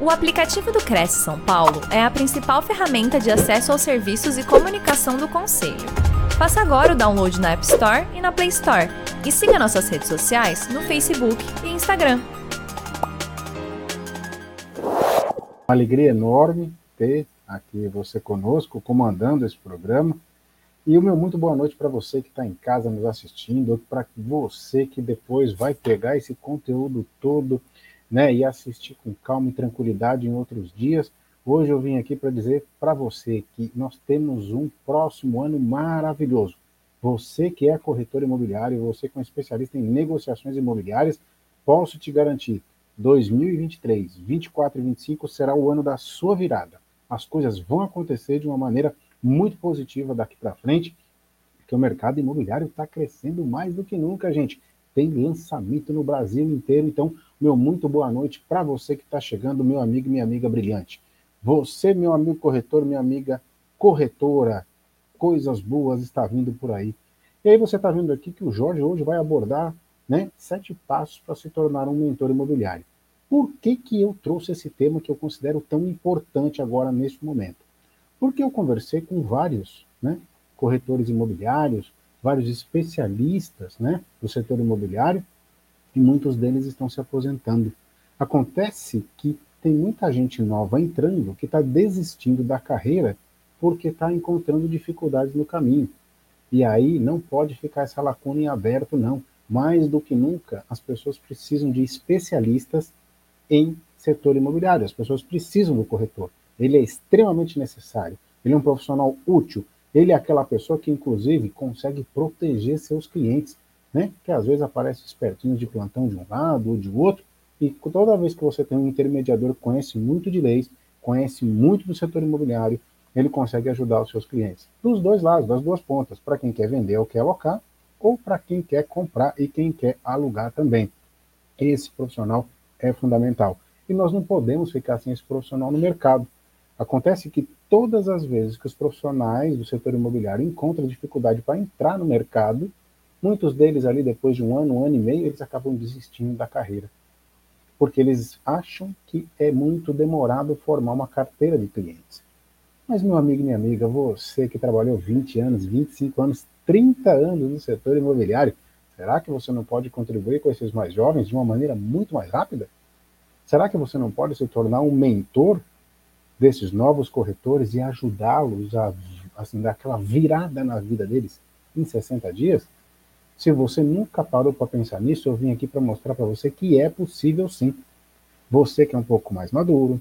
O aplicativo do Cresce São Paulo é a principal ferramenta de acesso aos serviços e comunicação do Conselho. Faça agora o download na App Store e na Play Store. E siga nossas redes sociais no Facebook e Instagram. Uma alegria enorme ter aqui você conosco, comandando esse programa. E o meu muito boa noite para você que está em casa nos assistindo, para você que depois vai pegar esse conteúdo todo né, e assistir com calma e tranquilidade em outros dias. Hoje eu vim aqui para dizer para você que nós temos um próximo ano maravilhoso. Você que é corretor imobiliário, você que é um especialista em negociações imobiliárias, posso te garantir, 2023, 24 e 25 será o ano da sua virada. As coisas vão acontecer de uma maneira muito positiva daqui para frente, porque o mercado imobiliário está crescendo mais do que nunca, gente. Tem lançamento no Brasil inteiro, então meu muito boa noite para você que está chegando, meu amigo e minha amiga brilhante. Você, meu amigo corretor, minha amiga corretora, coisas boas está vindo por aí. E aí você está vendo aqui que o Jorge hoje vai abordar né, sete passos para se tornar um mentor imobiliário. Por que, que eu trouxe esse tema que eu considero tão importante agora neste momento? Porque eu conversei com vários né, corretores imobiliários, vários especialistas né, do setor imobiliário, e muitos deles estão se aposentando. Acontece que tem muita gente nova entrando que está desistindo da carreira porque está encontrando dificuldades no caminho. E aí não pode ficar essa lacuna em aberto, não. Mais do que nunca, as pessoas precisam de especialistas em setor imobiliário. As pessoas precisam do corretor. Ele é extremamente necessário. Ele é um profissional útil. Ele é aquela pessoa que, inclusive, consegue proteger seus clientes né? Que às vezes aparece espertinhos de plantão de um lado ou de outro, e toda vez que você tem um intermediador que conhece muito de leis, conhece muito do setor imobiliário, ele consegue ajudar os seus clientes. Dos dois lados, das duas pontas, para quem quer vender ou quer alocar, ou para quem quer comprar e quem quer alugar também. Esse profissional é fundamental. E nós não podemos ficar sem esse profissional no mercado. Acontece que todas as vezes que os profissionais do setor imobiliário encontram dificuldade para entrar no mercado, Muitos deles ali, depois de um ano, um ano e meio, eles acabam desistindo da carreira. Porque eles acham que é muito demorado formar uma carteira de clientes. Mas, meu amigo e minha amiga, você que trabalhou 20 anos, 25 anos, 30 anos no setor imobiliário, será que você não pode contribuir com esses mais jovens de uma maneira muito mais rápida? Será que você não pode se tornar um mentor desses novos corretores e ajudá-los a assim, dar aquela virada na vida deles em 60 dias? Se você nunca parou para pensar nisso, eu vim aqui para mostrar para você que é possível sim. Você que é um pouco mais maduro,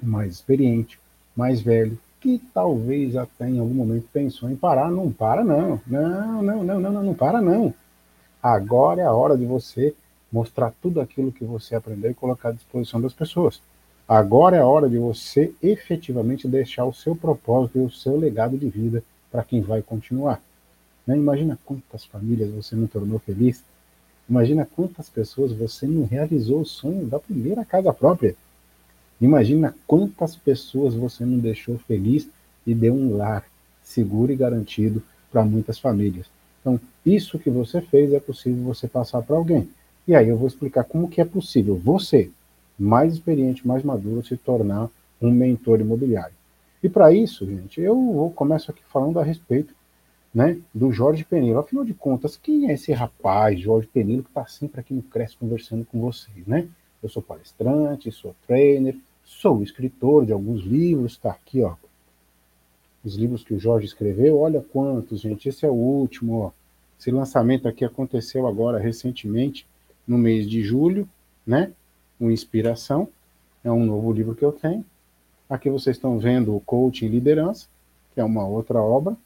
mais experiente, mais velho, que talvez até em algum momento pensou em parar, não para não. Não, não, não, não, não, não para não. Agora é a hora de você mostrar tudo aquilo que você aprendeu e colocar à disposição das pessoas. Agora é a hora de você efetivamente deixar o seu propósito e o seu legado de vida para quem vai continuar. Né? Imagina quantas famílias você não tornou feliz. Imagina quantas pessoas você não realizou o sonho da primeira casa própria. Imagina quantas pessoas você não deixou feliz e deu um lar seguro e garantido para muitas famílias. Então, isso que você fez é possível você passar para alguém. E aí eu vou explicar como que é possível você, mais experiente, mais maduro, se tornar um mentor imobiliário. E para isso, gente, eu começo aqui falando a respeito né, do Jorge Penilo. Afinal de contas, quem é esse rapaz, Jorge Penilo, que está sempre aqui no Cresce conversando com vocês, né? Eu sou palestrante, sou trainer, sou escritor de alguns livros, está aqui, ó. Os livros que o Jorge escreveu, olha quantos, gente. Esse é o último, ó. Esse lançamento aqui aconteceu agora recentemente, no mês de julho, né? O Inspiração, é um novo livro que eu tenho. Aqui vocês estão vendo o Coaching Liderança, que é uma outra obra.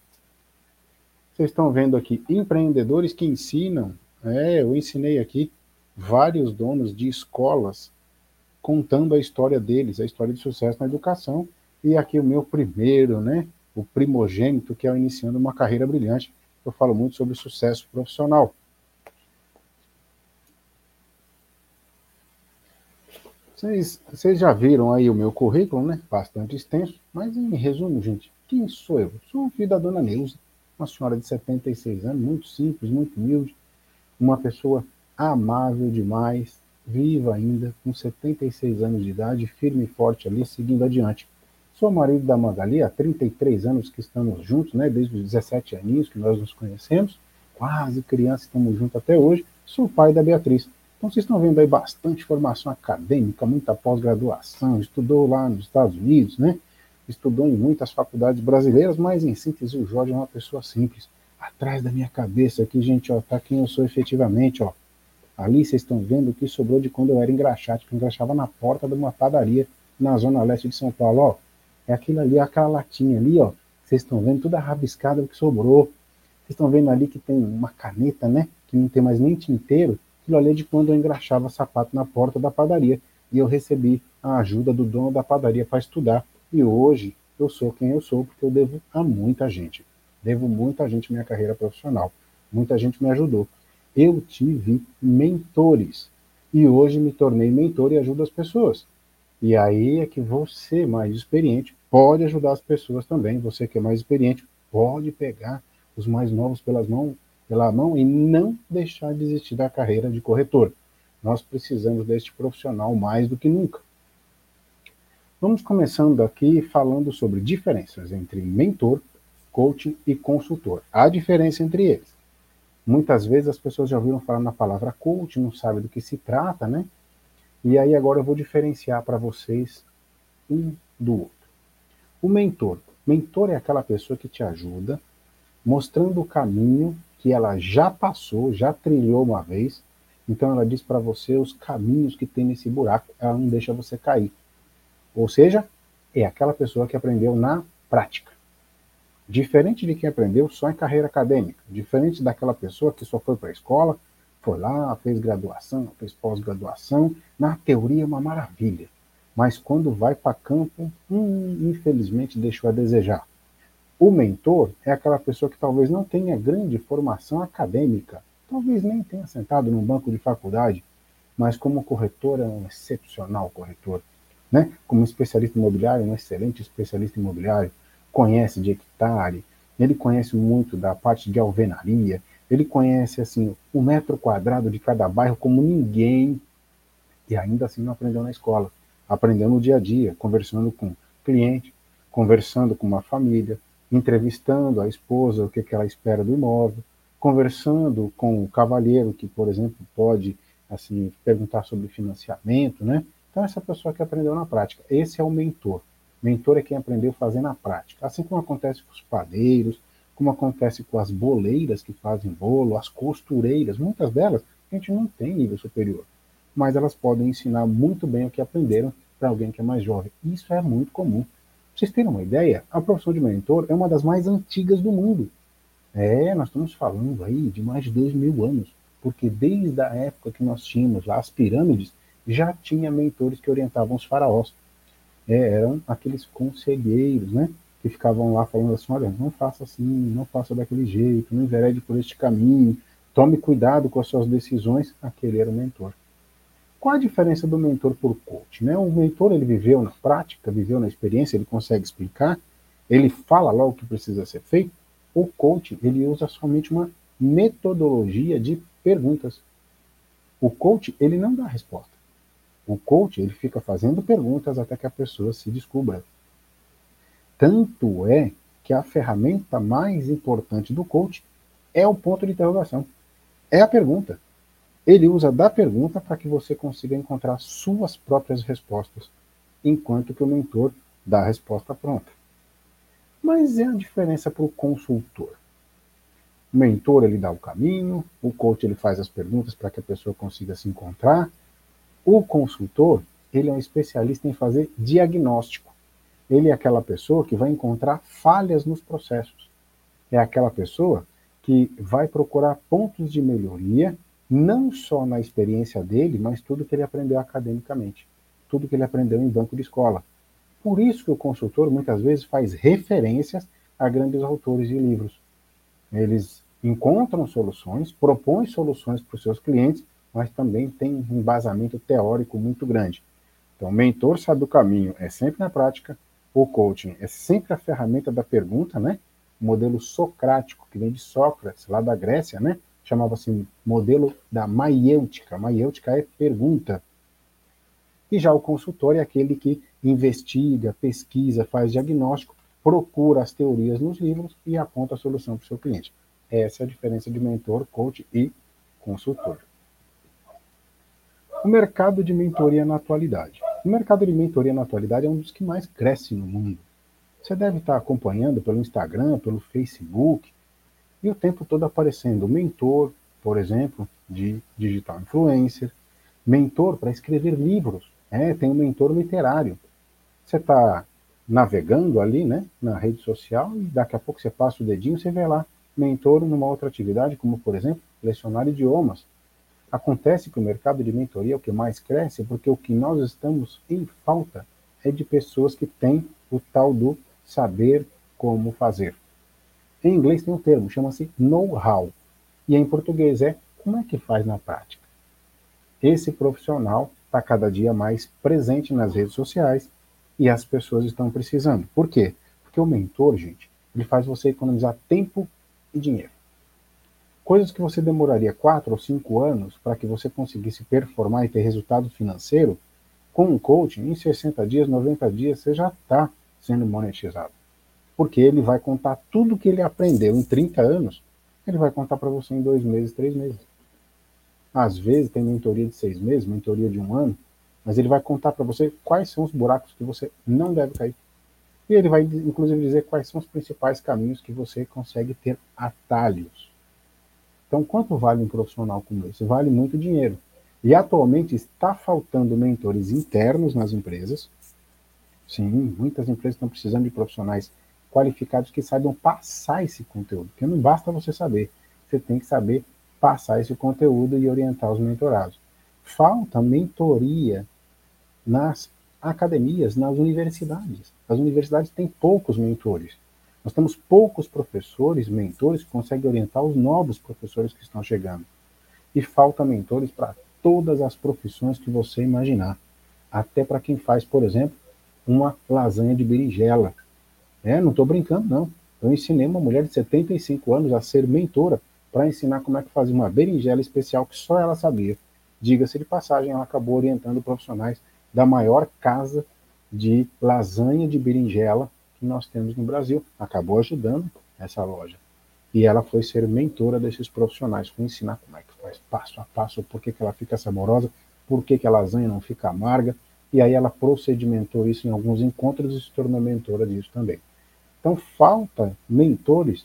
Vocês estão vendo aqui empreendedores que ensinam. É, eu ensinei aqui vários donos de escolas contando a história deles, a história de sucesso na educação. E aqui o meu primeiro, né, o primogênito, que é iniciando uma carreira brilhante. Eu falo muito sobre sucesso profissional. Vocês, vocês já viram aí o meu currículo, né? Bastante extenso, mas em resumo, gente, quem sou eu? Sou o filho da dona Neuza, uma senhora de 76 anos, muito simples, muito humilde, uma pessoa amável demais, viva ainda, com 76 anos de idade, firme e forte ali, seguindo adiante. Sou marido da Magali há 33 anos que estamos juntos, né? Desde os 17 aninhos que nós nos conhecemos, quase criança, estamos juntos até hoje. Sou pai da Beatriz. Então vocês estão vendo aí bastante formação acadêmica, muita pós-graduação, estudou lá nos Estados Unidos, né? Estudou em muitas faculdades brasileiras, mas em síntese o Jorge é uma pessoa simples. Atrás da minha cabeça aqui, gente, ó, tá quem eu sou efetivamente, ó. Ali vocês estão vendo o que sobrou de quando eu era engraxate, que eu engraxava na porta de uma padaria na zona leste de São Paulo, ó. É aquilo ali, aquela latinha ali, ó. Vocês estão vendo toda rabiscada o que sobrou. Vocês estão vendo ali que tem uma caneta, né? Que não tem mais nem tinteiro. Aquilo ali é de quando eu engraxava sapato na porta da padaria. E eu recebi a ajuda do dono da padaria para estudar. E hoje eu sou quem eu sou, porque eu devo a muita gente. Devo muita gente minha carreira profissional. Muita gente me ajudou. Eu tive mentores. E hoje me tornei mentor e ajudo as pessoas. E aí é que você, mais experiente, pode ajudar as pessoas também. Você que é mais experiente, pode pegar os mais novos pelas mãos, pela mão e não deixar de desistir da carreira de corretor. Nós precisamos deste profissional mais do que nunca. Vamos começando aqui falando sobre diferenças entre mentor, coaching e consultor. Há diferença entre eles. Muitas vezes as pessoas já ouviram falar na palavra coaching, não sabem do que se trata, né? E aí agora eu vou diferenciar para vocês um do outro. O mentor. Mentor é aquela pessoa que te ajuda, mostrando o caminho que ela já passou, já trilhou uma vez. Então ela diz para você os caminhos que tem nesse buraco, ela não deixa você cair. Ou seja, é aquela pessoa que aprendeu na prática. Diferente de quem aprendeu só em carreira acadêmica, diferente daquela pessoa que só foi para a escola, foi lá, fez graduação, fez pós-graduação. Na teoria é uma maravilha. Mas quando vai para campo, hum, infelizmente deixou a desejar. O mentor é aquela pessoa que talvez não tenha grande formação acadêmica, talvez nem tenha sentado num banco de faculdade, mas como corretor é um excepcional corretor. Né? Como especialista imobiliário, um excelente especialista imobiliário, conhece de hectare, ele conhece muito da parte de alvenaria, ele conhece assim o metro quadrado de cada bairro como ninguém e ainda assim não aprendeu na escola. Aprendeu no dia a dia, conversando com cliente, conversando com uma família, entrevistando a esposa, o que, que ela espera do imóvel, conversando com o cavalheiro que, por exemplo, pode assim perguntar sobre financiamento, né? Então essa pessoa que aprendeu na prática, esse é o mentor. Mentor é quem aprendeu a fazer na prática. Assim como acontece com os padeiros, como acontece com as boleiras que fazem bolo, as costureiras, muitas delas a gente não tem nível superior, mas elas podem ensinar muito bem o que aprenderam para alguém que é mais jovem. Isso é muito comum. Pra vocês terem uma ideia, a profissão de mentor é uma das mais antigas do mundo. É, nós estamos falando aí de mais de dois mil anos, porque desde a época que nós tínhamos lá as pirâmides, já tinha mentores que orientavam os faraós. É, eram aqueles conselheiros, né? que ficavam lá falando assim, olha, não faça assim, não faça daquele jeito, não enverede por este caminho, tome cuidado com as suas decisões, aquele era o mentor. Qual a diferença do mentor por coach? Né? O mentor ele viveu na prática, viveu na experiência, ele consegue explicar, ele fala lá o que precisa ser feito. O coach ele usa somente uma metodologia de perguntas. O coach ele não dá resposta. O coach ele fica fazendo perguntas até que a pessoa se descubra. Tanto é que a ferramenta mais importante do coach é o ponto de interrogação. É a pergunta. Ele usa da pergunta para que você consiga encontrar suas próprias respostas, enquanto que o mentor dá a resposta pronta. Mas é a diferença para o consultor. O mentor ele dá o caminho, o coach ele faz as perguntas para que a pessoa consiga se encontrar. O consultor ele é um especialista em fazer diagnóstico. Ele é aquela pessoa que vai encontrar falhas nos processos. É aquela pessoa que vai procurar pontos de melhoria, não só na experiência dele, mas tudo que ele aprendeu academicamente, tudo que ele aprendeu em banco de escola. Por isso que o consultor muitas vezes faz referências a grandes autores de livros. Eles encontram soluções, propõem soluções para os seus clientes, mas também tem um embasamento teórico muito grande. Então, o mentor sabe o caminho, é sempre na prática, o coaching é sempre a ferramenta da pergunta, né? O modelo socrático, que vem de Sócrates, lá da Grécia, né? chamava-se modelo da maiêutica. Maiêutica é pergunta. E já o consultor é aquele que investiga, pesquisa, faz diagnóstico, procura as teorias nos livros e aponta a solução para o seu cliente. Essa é a diferença de mentor, coach e consultor. O mercado de mentoria na atualidade. O mercado de mentoria na atualidade é um dos que mais cresce no mundo. Você deve estar acompanhando pelo Instagram, pelo Facebook, e o tempo todo aparecendo mentor, por exemplo, de digital influencer, mentor para escrever livros. É, tem um mentor literário. Você está navegando ali, né, na rede social e daqui a pouco você passa o dedinho, você vê lá mentor numa outra atividade, como por exemplo, lecionar idiomas. Acontece que o mercado de mentoria é o que mais cresce porque o que nós estamos em falta é de pessoas que têm o tal do saber como fazer. Em inglês tem um termo, chama-se know-how. E em português é como é que faz na prática. Esse profissional está cada dia mais presente nas redes sociais e as pessoas estão precisando. Por quê? Porque o mentor, gente, ele faz você economizar tempo e dinheiro. Coisas que você demoraria quatro ou cinco anos para que você conseguisse performar e ter resultado financeiro, com um coaching, em 60 dias, 90 dias, você já está sendo monetizado. Porque ele vai contar tudo que ele aprendeu em 30 anos, ele vai contar para você em dois meses, três meses. Às vezes tem mentoria de seis meses, mentoria de um ano, mas ele vai contar para você quais são os buracos que você não deve cair. E ele vai, inclusive, dizer quais são os principais caminhos que você consegue ter atalhos. Então, quanto vale um profissional como esse? Vale muito dinheiro. E atualmente está faltando mentores internos nas empresas. Sim, muitas empresas estão precisando de profissionais qualificados que saibam passar esse conteúdo. Porque não basta você saber, você tem que saber passar esse conteúdo e orientar os mentorados. Falta mentoria nas academias, nas universidades. As universidades têm poucos mentores. Nós temos poucos professores, mentores, que conseguem orientar os novos professores que estão chegando. E falta mentores para todas as profissões que você imaginar. Até para quem faz, por exemplo, uma lasanha de berinjela. É, não estou brincando, não. Eu ensinei uma mulher de 75 anos a ser mentora para ensinar como é que fazia uma berinjela especial que só ela sabia. Diga-se de passagem, ela acabou orientando profissionais da maior casa de lasanha de berinjela que nós temos no Brasil. Acabou ajudando essa loja. E ela foi ser mentora desses profissionais, foi ensinar como é que faz passo a passo, por que, que ela fica saborosa, por que, que a lasanha não fica amarga. E aí ela procedimentou isso em alguns encontros e se tornou mentora disso também. Então falta mentores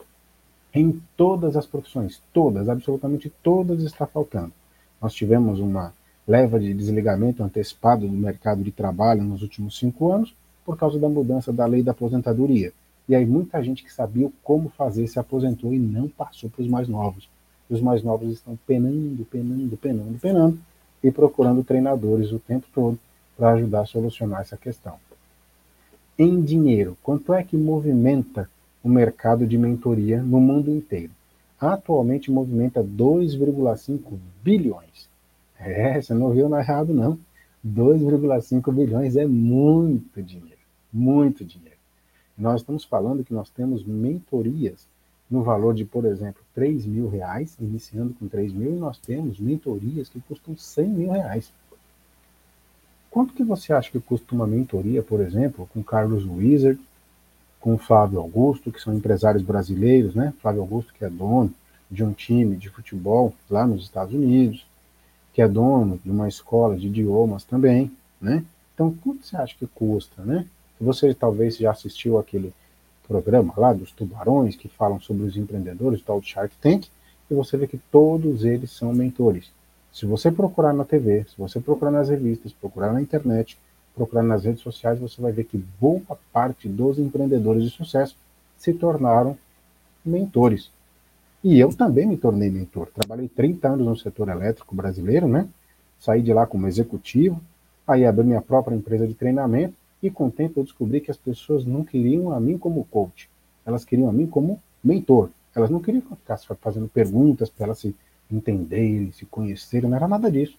em todas as profissões, todas, absolutamente todas está faltando. Nós tivemos uma leva de desligamento antecipado do mercado de trabalho nos últimos cinco anos por causa da mudança da lei da aposentadoria. E aí muita gente que sabia como fazer se aposentou e não passou para os mais novos. E os mais novos estão penando, penando, penando, penando e procurando treinadores o tempo todo para ajudar a solucionar essa questão. Em dinheiro, quanto é que movimenta o mercado de mentoria no mundo inteiro? Atualmente movimenta 2,5 bilhões. É, você não viu errado, não. 2,5 bilhões é muito dinheiro, muito dinheiro. Nós estamos falando que nós temos mentorias no valor de, por exemplo, 3 mil reais, iniciando com 3 mil, e nós temos mentorias que custam 100 mil reais. Quanto que você acha que custa uma mentoria, por exemplo, com Carlos Wizard, com Flávio Augusto, que são empresários brasileiros, né? Flávio Augusto, que é dono de um time de futebol lá nos Estados Unidos, que é dono de uma escola de idiomas também, né? Então, quanto você acha que custa, né? Você talvez já assistiu aquele programa lá dos tubarões que falam sobre os empreendedores, tal Shark Tank, e você vê que todos eles são mentores. Se você procurar na TV, se você procurar nas revistas, procurar na internet, procurar nas redes sociais, você vai ver que boa parte dos empreendedores de sucesso se tornaram mentores. E eu também me tornei mentor. Trabalhei 30 anos no setor elétrico brasileiro, né? Saí de lá como executivo, aí abri minha própria empresa de treinamento e com o tempo eu descobri que as pessoas não queriam a mim como coach, elas queriam a mim como mentor. Elas não queriam ficar fazendo perguntas para elas se entenderem, se conhecerem, não era nada disso.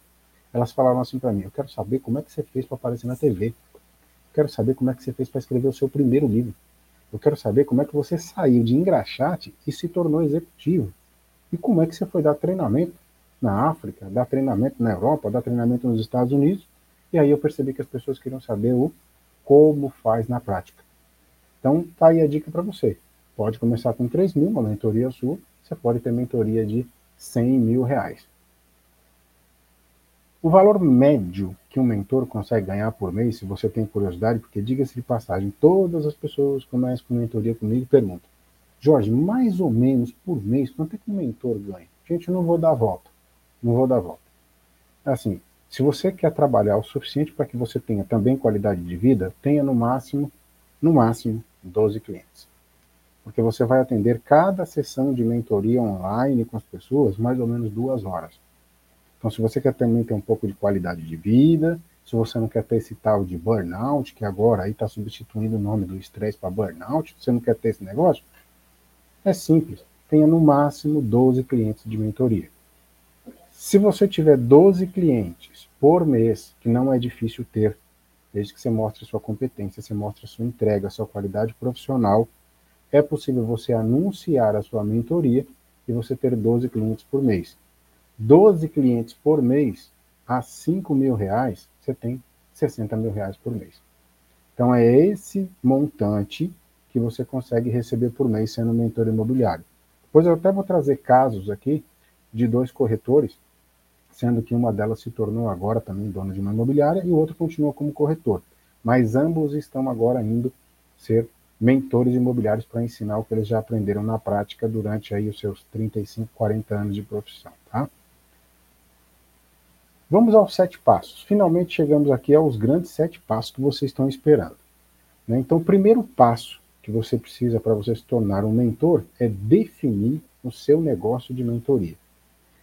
Elas falaram assim para mim: Eu quero saber como é que você fez para aparecer na TV. Eu quero saber como é que você fez para escrever o seu primeiro livro. Eu quero saber como é que você saiu de engraxate e se tornou executivo. e como é que você foi dar treinamento na África, dar treinamento na Europa, dar treinamento nos Estados Unidos. E aí eu percebi que as pessoas queriam saber o como faz na prática. Então, tá aí a dica para você. Pode começar com 3 mil, uma mentoria sua. Você pode ter mentoria de 100 mil reais. O valor médio que um mentor consegue ganhar por mês, se você tem curiosidade, porque diga-se de passagem, todas as pessoas que começam com mentoria comigo perguntam, Jorge, mais ou menos por mês, quanto é que um mentor ganha? Gente, eu não vou dar volta. Não vou dar volta. Assim, se você quer trabalhar o suficiente para que você tenha também qualidade de vida, tenha no máximo, no máximo, 12 clientes. Porque você vai atender cada sessão de mentoria online com as pessoas mais ou menos duas horas. Então, se você quer também ter um pouco de qualidade de vida, se você não quer ter esse tal de burnout, que agora aí está substituindo o nome do estresse para burnout, você não quer ter esse negócio, é simples. Tenha no máximo 12 clientes de mentoria. Se você tiver 12 clientes por mês, que não é difícil ter, desde que você mostre sua competência, você mostre sua entrega, sua qualidade profissional, é possível você anunciar a sua mentoria e você ter 12 clientes por mês. 12 clientes por mês a 5 mil reais, você tem 60 mil reais por mês. Então é esse montante que você consegue receber por mês sendo mentor imobiliário. Depois eu até vou trazer casos aqui de dois corretores, sendo que uma delas se tornou agora também dona de uma imobiliária e o outro continua como corretor. Mas ambos estão agora indo ser mentores imobiliários para ensinar o que eles já aprenderam na prática durante aí os seus 35, 40 anos de profissão, tá? Vamos aos sete passos. Finalmente chegamos aqui aos grandes sete passos que vocês estão esperando. Né? Então, o primeiro passo que você precisa para você se tornar um mentor é definir o seu negócio de mentoria.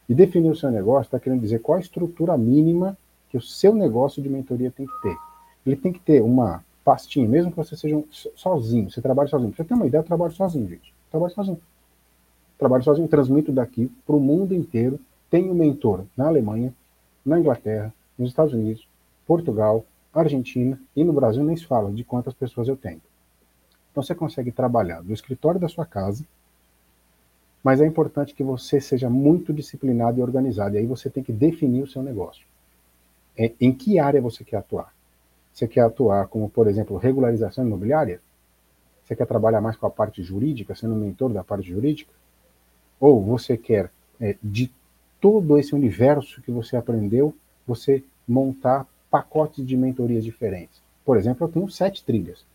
E definir o seu negócio está querendo dizer qual a estrutura mínima que o seu negócio de mentoria tem que ter. Ele tem que ter uma pastinha, mesmo que você seja um, sozinho, você trabalhe sozinho. Pra você ter uma ideia, eu trabalho sozinho, gente. Eu trabalho sozinho. Trabalho sozinho, transmito daqui para o mundo inteiro. Tenho mentor na Alemanha, na Inglaterra, nos Estados Unidos, Portugal, Argentina e no Brasil nem se fala de quantas pessoas eu tenho. Então você consegue trabalhar do escritório da sua casa, mas é importante que você seja muito disciplinado e organizado. E aí você tem que definir o seu negócio. É, em que área você quer atuar? Você quer atuar como, por exemplo, regularização imobiliária? Você quer trabalhar mais com a parte jurídica, sendo mentor da parte jurídica? Ou você quer, é, de todo esse universo que você aprendeu, você montar pacotes de mentorias diferentes. Por exemplo, eu tenho sete trilhas.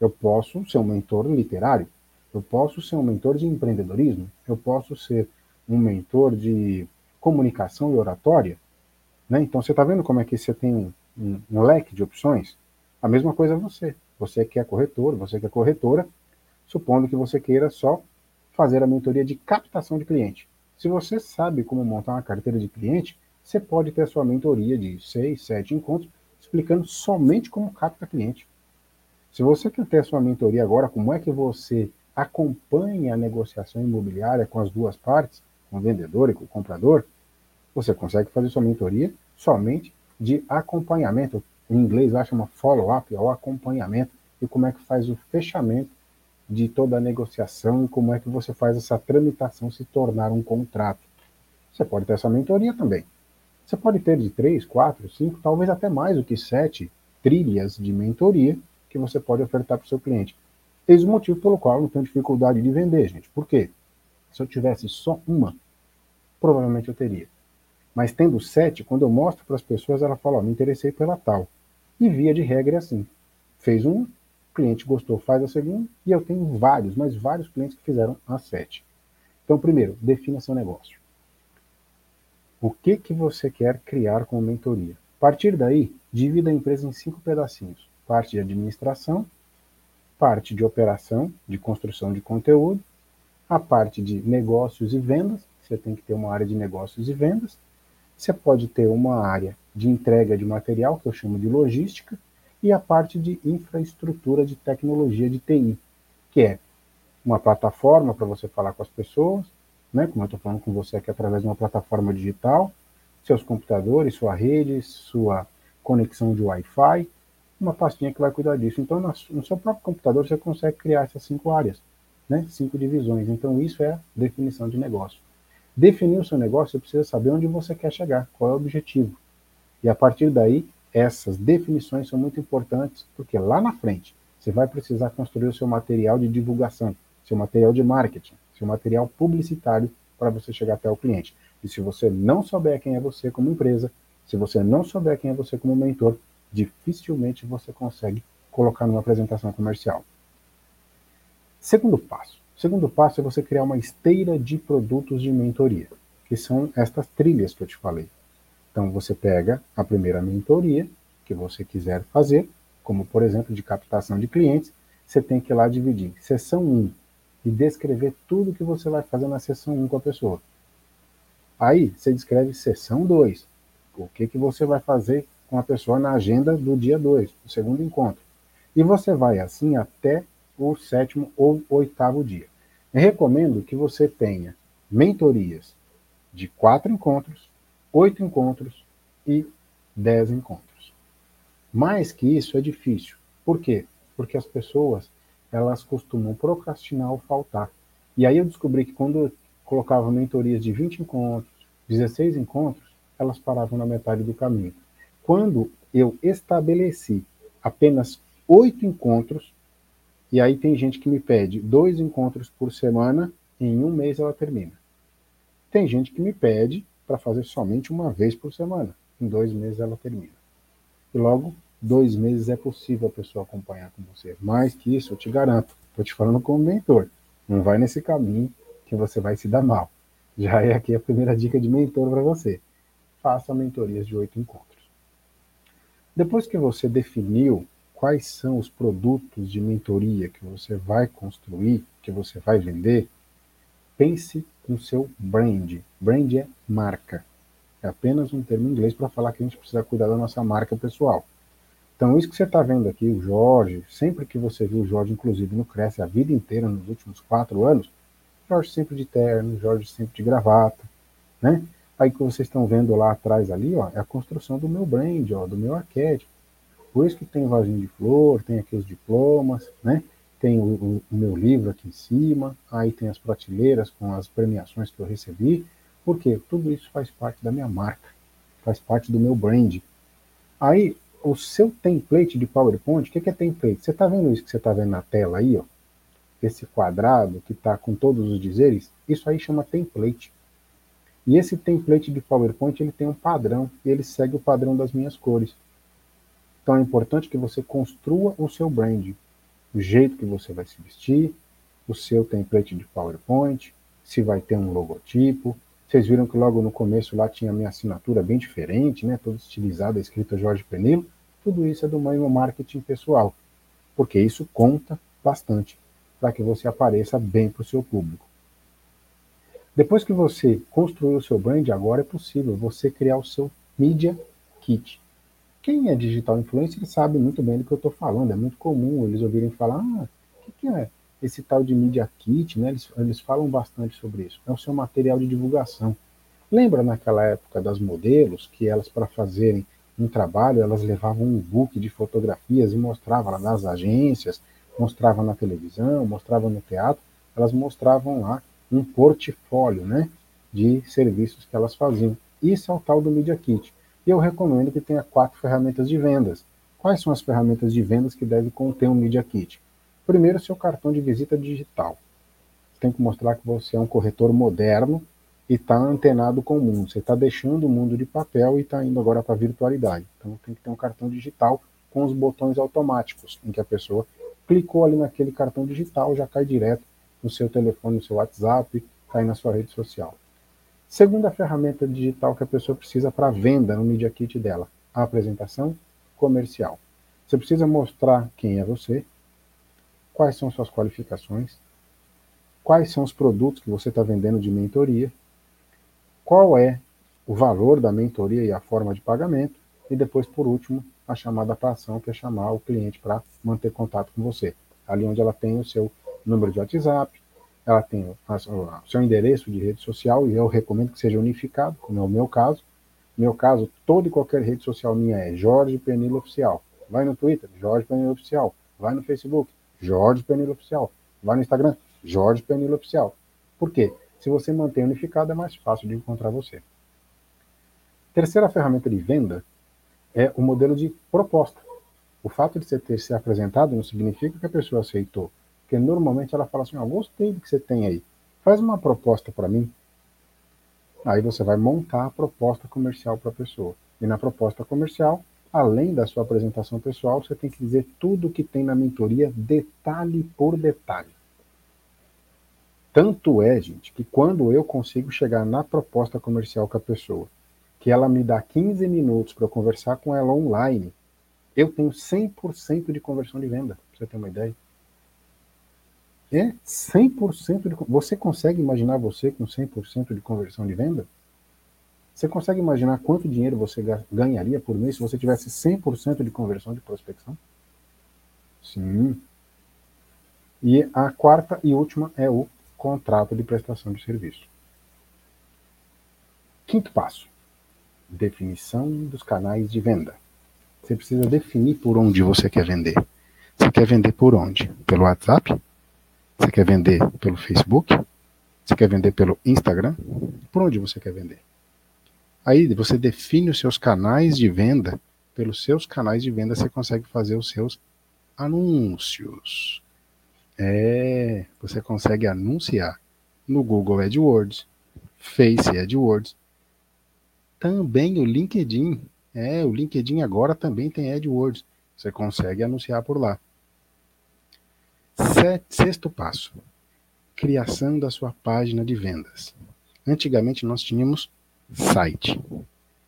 Eu posso ser um mentor literário, eu posso ser um mentor de empreendedorismo, eu posso ser um mentor de comunicação e oratória. Né? Então você está vendo como é que você tem um, um, leque de opções? A mesma coisa é você. Você que é corretor, você que é corretora, supondo que você queira só fazer a mentoria de captação de cliente. Se você sabe como montar uma carteira de cliente, você pode ter a sua mentoria de seis, sete encontros explicando somente como capta cliente. Se você quer ter a sua mentoria agora, como é que você acompanha a negociação imobiliária com as duas partes, com o vendedor e com o comprador, você consegue fazer sua mentoria somente de acompanhamento. Em inglês lá chama follow-up, é o acompanhamento, e como é que faz o fechamento de toda a negociação e como é que você faz essa tramitação se tornar um contrato. Você pode ter essa mentoria também. Você pode ter de três, quatro, cinco, talvez até mais do que sete trilhas de mentoria que você pode ofertar para o seu cliente. Eis o motivo pelo qual eu não tenho dificuldade de vender, gente. Por quê? Se eu tivesse só uma, provavelmente eu teria. Mas tendo sete, quando eu mostro para as pessoas, ela fala, ó, me interessei pela tal. E via de regra é assim. Fez uma, cliente gostou, faz a segunda, e eu tenho vários, mas vários clientes que fizeram a sete. Então, primeiro, defina seu negócio. O que, que você quer criar com mentoria? A partir daí, divida a empresa em cinco pedacinhos. Parte de administração, parte de operação, de construção de conteúdo, a parte de negócios e vendas, você tem que ter uma área de negócios e vendas, você pode ter uma área de entrega de material, que eu chamo de logística, e a parte de infraestrutura de tecnologia de TI, que é uma plataforma para você falar com as pessoas, né, como eu estou falando com você aqui através de uma plataforma digital, seus computadores, sua rede, sua conexão de Wi-Fi, uma pastinha que vai cuidar disso. Então, no seu próprio computador, você consegue criar essas cinco áreas, né, cinco divisões. Então, isso é a definição de negócio. Definir o seu negócio, você precisa saber onde você quer chegar, qual é o objetivo. E a partir daí, essas definições são muito importantes, porque lá na frente você vai precisar construir o seu material de divulgação, seu material de marketing, seu material publicitário para você chegar até o cliente. E se você não souber quem é você como empresa, se você não souber quem é você como mentor, dificilmente você consegue colocar numa apresentação comercial. Segundo passo. Segundo passo é você criar uma esteira de produtos de mentoria, que são estas trilhas que eu te falei. Então você pega a primeira mentoria que você quiser fazer, como por exemplo de captação de clientes, você tem que ir lá dividir sessão 1 e descrever tudo que você vai fazer na sessão 1 com a pessoa. Aí você descreve sessão 2, o que, que você vai fazer com a pessoa na agenda do dia 2, o segundo encontro. E você vai assim até o sétimo ou oitavo dia. Eu recomendo que você tenha mentorias de quatro encontros, oito encontros e dez encontros. Mais que isso é difícil. Por quê? Porque as pessoas elas costumam procrastinar ou faltar. E aí eu descobri que quando eu colocava mentorias de 20 encontros, 16 encontros, elas paravam na metade do caminho. Quando eu estabeleci apenas oito encontros, e aí tem gente que me pede dois encontros por semana, em um mês ela termina. Tem gente que me pede para fazer somente uma vez por semana, em dois meses ela termina. E logo, dois meses é possível a pessoa acompanhar com você. Mais que isso, eu te garanto, estou te falando como mentor, não vai nesse caminho que você vai se dar mal. Já é aqui a primeira dica de mentor para você. Faça mentorias de oito encontros. Depois que você definiu quais são os produtos de mentoria que você vai construir, que você vai vender, pense no seu brand. Brand é marca. É apenas um termo em inglês para falar que a gente precisa cuidar da nossa marca pessoal. Então, isso que você está vendo aqui, o Jorge, sempre que você viu o Jorge, inclusive no Cresce a vida inteira, nos últimos quatro anos, Jorge sempre de terno, Jorge sempre de gravata, né? Aí que vocês estão vendo lá atrás ali, ó, é a construção do meu brand, ó, do meu arquétipo. Por isso que tem vasinho de flor, tem aqui os diplomas, né? Tem o, o, o meu livro aqui em cima, aí tem as prateleiras com as premiações que eu recebi, porque tudo isso faz parte da minha marca, faz parte do meu brand. Aí, o seu template de PowerPoint, o que, que é template? Você está vendo isso que você está vendo na tela aí, ó? Esse quadrado que está com todos os dizeres, isso aí chama template. E esse template de PowerPoint ele tem um padrão e ele segue o padrão das minhas cores. Então é importante que você construa o seu brand, o jeito que você vai se vestir, o seu template de PowerPoint, se vai ter um logotipo. Vocês viram que logo no começo lá tinha a minha assinatura bem diferente, né? Toda estilizada, escrita Jorge Penilo. Tudo isso é do meu marketing pessoal, porque isso conta bastante para que você apareça bem para o seu público. Depois que você construiu o seu brand, agora é possível você criar o seu Media Kit. Quem é digital influencer sabe muito bem do que eu estou falando. É muito comum eles ouvirem falar, ah, o que, é esse tal de Media Kit, né? Eles, eles falam bastante sobre isso. É o seu material de divulgação. Lembra naquela época das modelos que elas, para fazerem um trabalho, elas levavam um book de fotografias e mostravam lá nas agências, mostravam na televisão, mostravam no teatro, elas mostravam lá um portfólio, né, de serviços que elas faziam. Isso é o tal do Media Kit. E eu recomendo que tenha quatro ferramentas de vendas. Quais são as ferramentas de vendas que deve conter um Media Kit? Primeiro, seu cartão de visita digital. Você tem que mostrar que você é um corretor moderno e está antenado com o mundo. Você está deixando o mundo de papel e está indo agora para a virtualidade. Então tem que ter um cartão digital com os botões automáticos, em que a pessoa clicou ali naquele cartão digital, já cai direto no seu telefone, no seu WhatsApp, cai na sua rede social. Segunda ferramenta digital que a pessoa precisa para venda no Media Kit dela, a apresentação comercial. Você precisa mostrar quem é você, quais são suas qualificações, quais são os produtos que você está vendendo de mentoria, qual é o valor da mentoria e a forma de pagamento, e depois, por último, a chamada para ação, que é chamar o cliente para manter contato com você. Ali onde ela tem o seu número de WhatsApp, ela tem o seu endereço de rede social e eu recomendo que seja unificado, como é o meu caso. No meu caso, toda e qualquer rede social minha é Jorge Penilo Oficial. Vai no Twitter, Jorge Penilo Oficial. Vai no Facebook, Jorge Penilo Oficial. Vai no Instagram, Jorge Penilo Oficial. Por quê? Se você mantém unificado, é mais fácil de encontrar você. Terceira ferramenta de venda é o modelo de proposta. O fato de você ter se apresentado não significa que a pessoa aceitou. Porque normalmente ela fala assim: oh, gostei do que você tem aí. Faz uma proposta para mim. Aí você vai montar a proposta comercial para a pessoa. E na proposta comercial, além da sua apresentação pessoal, você tem que dizer tudo o que tem na mentoria, detalhe por detalhe. Tanto é, gente, que quando eu consigo chegar na proposta comercial com a pessoa, que ela me dá 15 minutos para conversar com ela online, eu tenho 100% de conversão de venda, para você ter uma ideia. É 100% de. Você consegue imaginar você com 100% de conversão de venda? Você consegue imaginar quanto dinheiro você ganharia por mês se você tivesse 100% de conversão de prospecção? Sim. E a quarta e última é o contrato de prestação de serviço. Quinto passo: definição dos canais de venda. Você precisa definir por onde você quer vender. Você quer vender por onde? Pelo WhatsApp? Você quer vender pelo Facebook? Você quer vender pelo Instagram? Por onde você quer vender? Aí você define os seus canais de venda. Pelos seus canais de venda você consegue fazer os seus anúncios. É, você consegue anunciar no Google AdWords, Face AdWords, também o LinkedIn. É, o LinkedIn agora também tem AdWords. Você consegue anunciar por lá. Sexto passo: criação da sua página de vendas. Antigamente nós tínhamos site.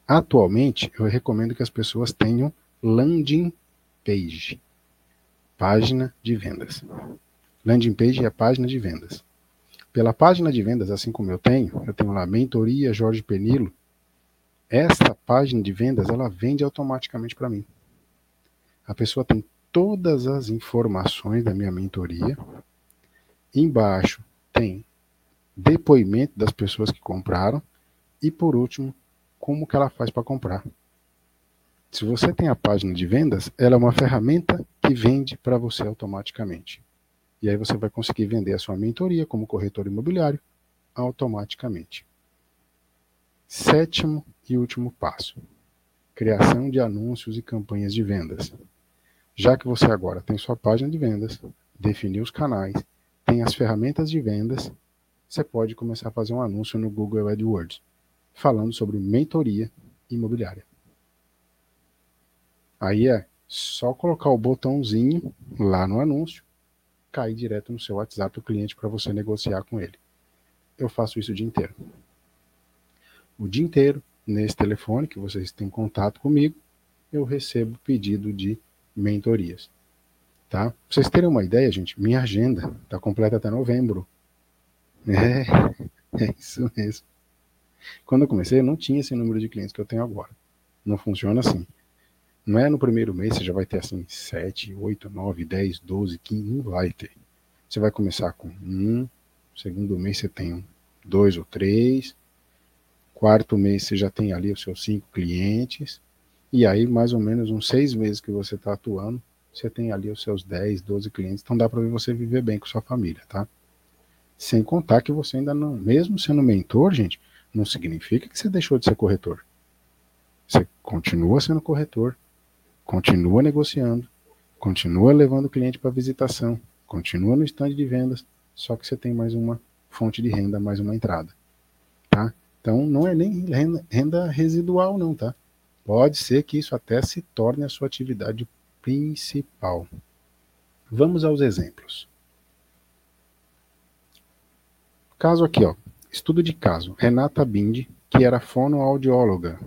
Atualmente, eu recomendo que as pessoas tenham landing page, página de vendas. Landing page é a página de vendas. Pela página de vendas, assim como eu tenho, eu tenho lá mentoria Jorge Penilo. Essa página de vendas, ela vende automaticamente para mim. A pessoa tem todas as informações da minha mentoria. Embaixo tem depoimento das pessoas que compraram e por último, como que ela faz para comprar. Se você tem a página de vendas, ela é uma ferramenta que vende para você automaticamente. E aí você vai conseguir vender a sua mentoria como corretor imobiliário automaticamente. Sétimo e último passo: criação de anúncios e campanhas de vendas. Já que você agora tem sua página de vendas, definiu os canais, tem as ferramentas de vendas, você pode começar a fazer um anúncio no Google AdWords, falando sobre mentoria imobiliária. Aí é só colocar o botãozinho lá no anúncio, cair direto no seu WhatsApp do cliente para você negociar com ele. Eu faço isso o dia inteiro. O dia inteiro, nesse telefone que vocês têm contato comigo, eu recebo pedido de mentorias. Tá? Pra vocês terem uma ideia, gente, minha agenda está completa até novembro. É, é isso mesmo. Quando eu comecei, eu não tinha esse número de clientes que eu tenho agora. Não funciona assim. Não é no primeiro mês você já vai ter assim 7, 8, 9, 10, 12, 15, não vai ter. Você vai começar com um, segundo mês você tem dois ou três, quarto mês você já tem ali os seus cinco clientes, e aí, mais ou menos uns seis meses que você está atuando, você tem ali os seus 10, 12 clientes. Então dá para você viver bem com sua família, tá? Sem contar que você ainda não, mesmo sendo mentor, gente, não significa que você deixou de ser corretor. Você continua sendo corretor, continua negociando, continua levando o cliente para visitação, continua no estande de vendas, só que você tem mais uma fonte de renda, mais uma entrada, tá? Então não é nem renda, residual não, tá? Pode ser que isso até se torne a sua atividade principal. Vamos aos exemplos. Caso aqui, ó, estudo de caso. Renata Bindi, que era fonoaudióloga,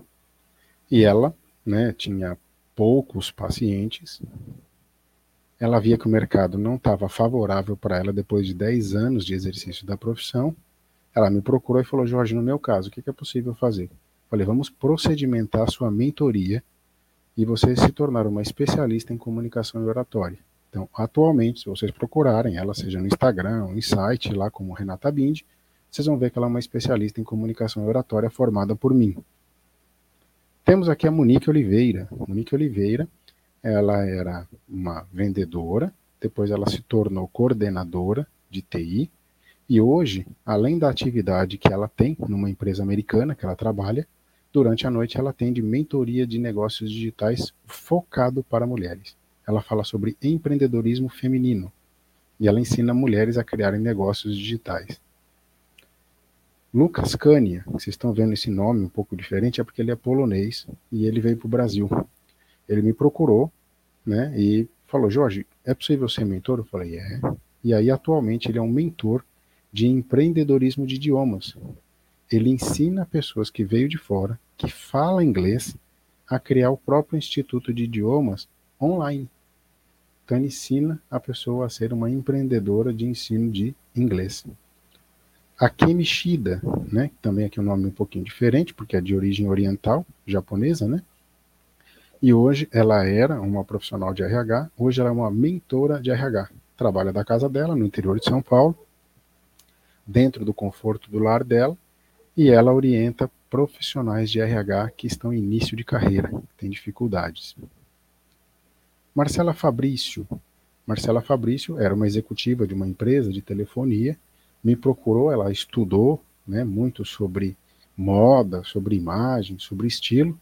e ela, né, tinha poucos pacientes. Ela via que o mercado não estava favorável para ela depois de 10 anos de exercício da profissão. Ela me procurou e falou: Jorge, no meu caso, o que é possível fazer? Falei, vamos procedimentar sua mentoria e você se tornar uma especialista em comunicação e oratória. Então, atualmente, se vocês procurarem ela, seja no Instagram em site, lá como Renata Bindi, vocês vão ver que ela é uma especialista em comunicação e oratória formada por mim. Temos aqui a Monique Oliveira. Monique Oliveira, ela era uma vendedora, depois ela se tornou coordenadora de TI, E hoje, além da atividade que ela tem numa empresa americana que ela trabalha, durante a noite ela atende mentoria de negócios digitais focado para mulheres. Ela fala sobre empreendedorismo feminino e ela ensina mulheres a criarem negócios digitais. Lucas Kania, vocês estão vendo esse nome um pouco diferente, é porque ele é polonês e ele veio para o Brasil. Ele me procurou né, e falou: Jorge, é possível ser mentor? Eu falei: é. E aí, atualmente, ele é um mentor de empreendedorismo de idiomas. Ele ensina pessoas que veio de fora, que fala inglês, a criar o próprio instituto de idiomas online. Então ele ensina a pessoa a ser uma empreendedora de ensino de inglês. A Kemi Shida, né, também aqui é um nome um pouquinho diferente, porque é de origem oriental, japonesa, né? E hoje ela era uma profissional de RH, hoje ela é uma mentora de RH. Trabalha da casa dela, no interior de São Paulo, dentro do conforto do lar dela, e ela orienta profissionais de RH que estão em início de carreira, que têm dificuldades. Marcela Fabrício. Marcela Fabrício era uma executiva de uma empresa de telefonia, me procurou, ela estudou né, muito sobre moda, sobre imagem, sobre estilo,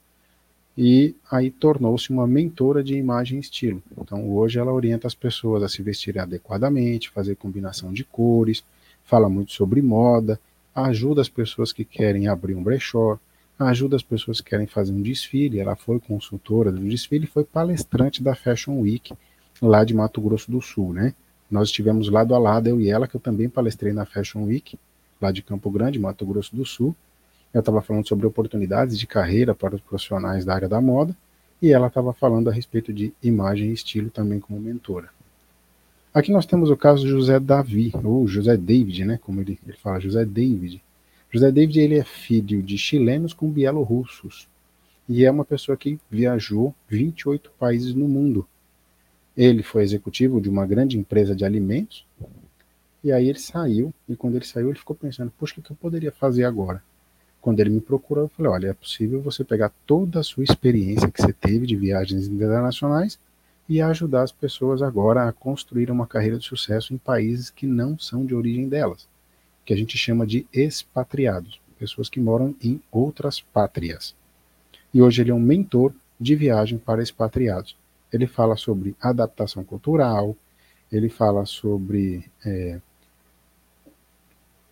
e aí tornou-se uma mentora de imagem e estilo. Então hoje ela orienta as pessoas a se vestirem adequadamente, fazer combinação de cores, fala muito sobre moda, ajuda as pessoas que querem abrir um brechó, ajuda as pessoas que querem fazer um desfile. Ela foi consultora do desfile e foi palestrante da Fashion Week lá de Mato Grosso do Sul, né? Nós estivemos lado a lado, eu e ela, que eu também palestrei na Fashion Week, lá de Campo Grande, Mato Grosso do Sul. Eu estava falando sobre oportunidades de carreira para os profissionais da área da moda, e ela estava falando a respeito de imagem e estilo também como mentora. Aqui nós temos o caso de José Davi, ou José David, né, como ele, ele fala, José David. José David ele é filho de chilenos com bielorrussos e é uma pessoa que viajou 28 países no mundo. Ele foi executivo de uma grande empresa de alimentos e aí ele saiu e quando ele saiu ele ficou pensando, poxa, o que eu poderia fazer agora? Quando ele me procurou, eu falei, olha, é possível você pegar toda a sua experiência que você teve de viagens internacionais e ajudar as pessoas agora a construir uma carreira de sucesso em países que não são de origem delas, que a gente chama de expatriados, pessoas que moram em outras pátrias. E hoje ele é um mentor de viagem para expatriados. Ele fala sobre adaptação cultural, ele fala sobre é,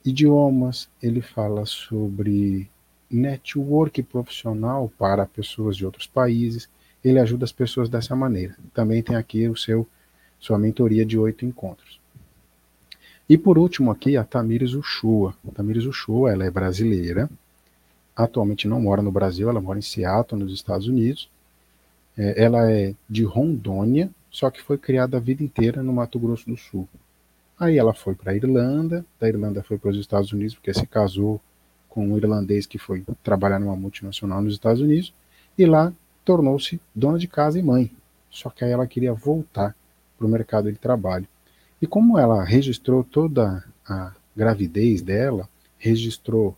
idiomas, ele fala sobre network profissional para pessoas de outros países ele ajuda as pessoas dessa maneira. Também tem aqui o seu sua mentoria de oito encontros. E por último aqui a Tamires Ushua. Tamires Ushua, ela é brasileira, atualmente não mora no Brasil, ela mora em Seattle, nos Estados Unidos. É, ela é de Rondônia, só que foi criada a vida inteira no Mato Grosso do Sul. Aí ela foi para a Irlanda, da Irlanda foi para os Estados Unidos, porque se casou com um irlandês que foi trabalhar numa multinacional nos Estados Unidos, e lá tornou-se dona de casa e mãe. Só que aí ela queria voltar para o mercado de trabalho. E como ela registrou toda a gravidez dela, registrou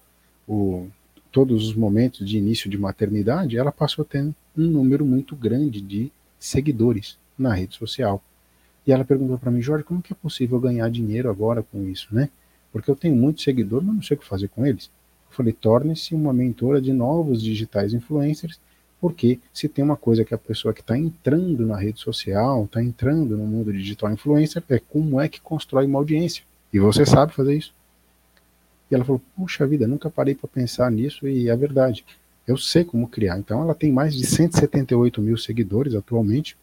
o, todos os momentos de início de maternidade, ela passou a ter um número muito grande de seguidores na rede social. E ela perguntou para mim, Jorge, como que é possível ganhar dinheiro agora com isso, né? Porque eu tenho muitos seguidores, mas não sei o que fazer com eles. Eu falei, torne-se uma mentora de novos digitais influencers porque se tem uma coisa que a pessoa que está entrando na rede social, está entrando no mundo digital influencer, é como é que constrói uma audiência. E você sabe fazer isso. E ela falou: Puxa vida, nunca parei para pensar nisso e é verdade. Eu sei como criar. Então ela tem mais de 178 mil seguidores atualmente,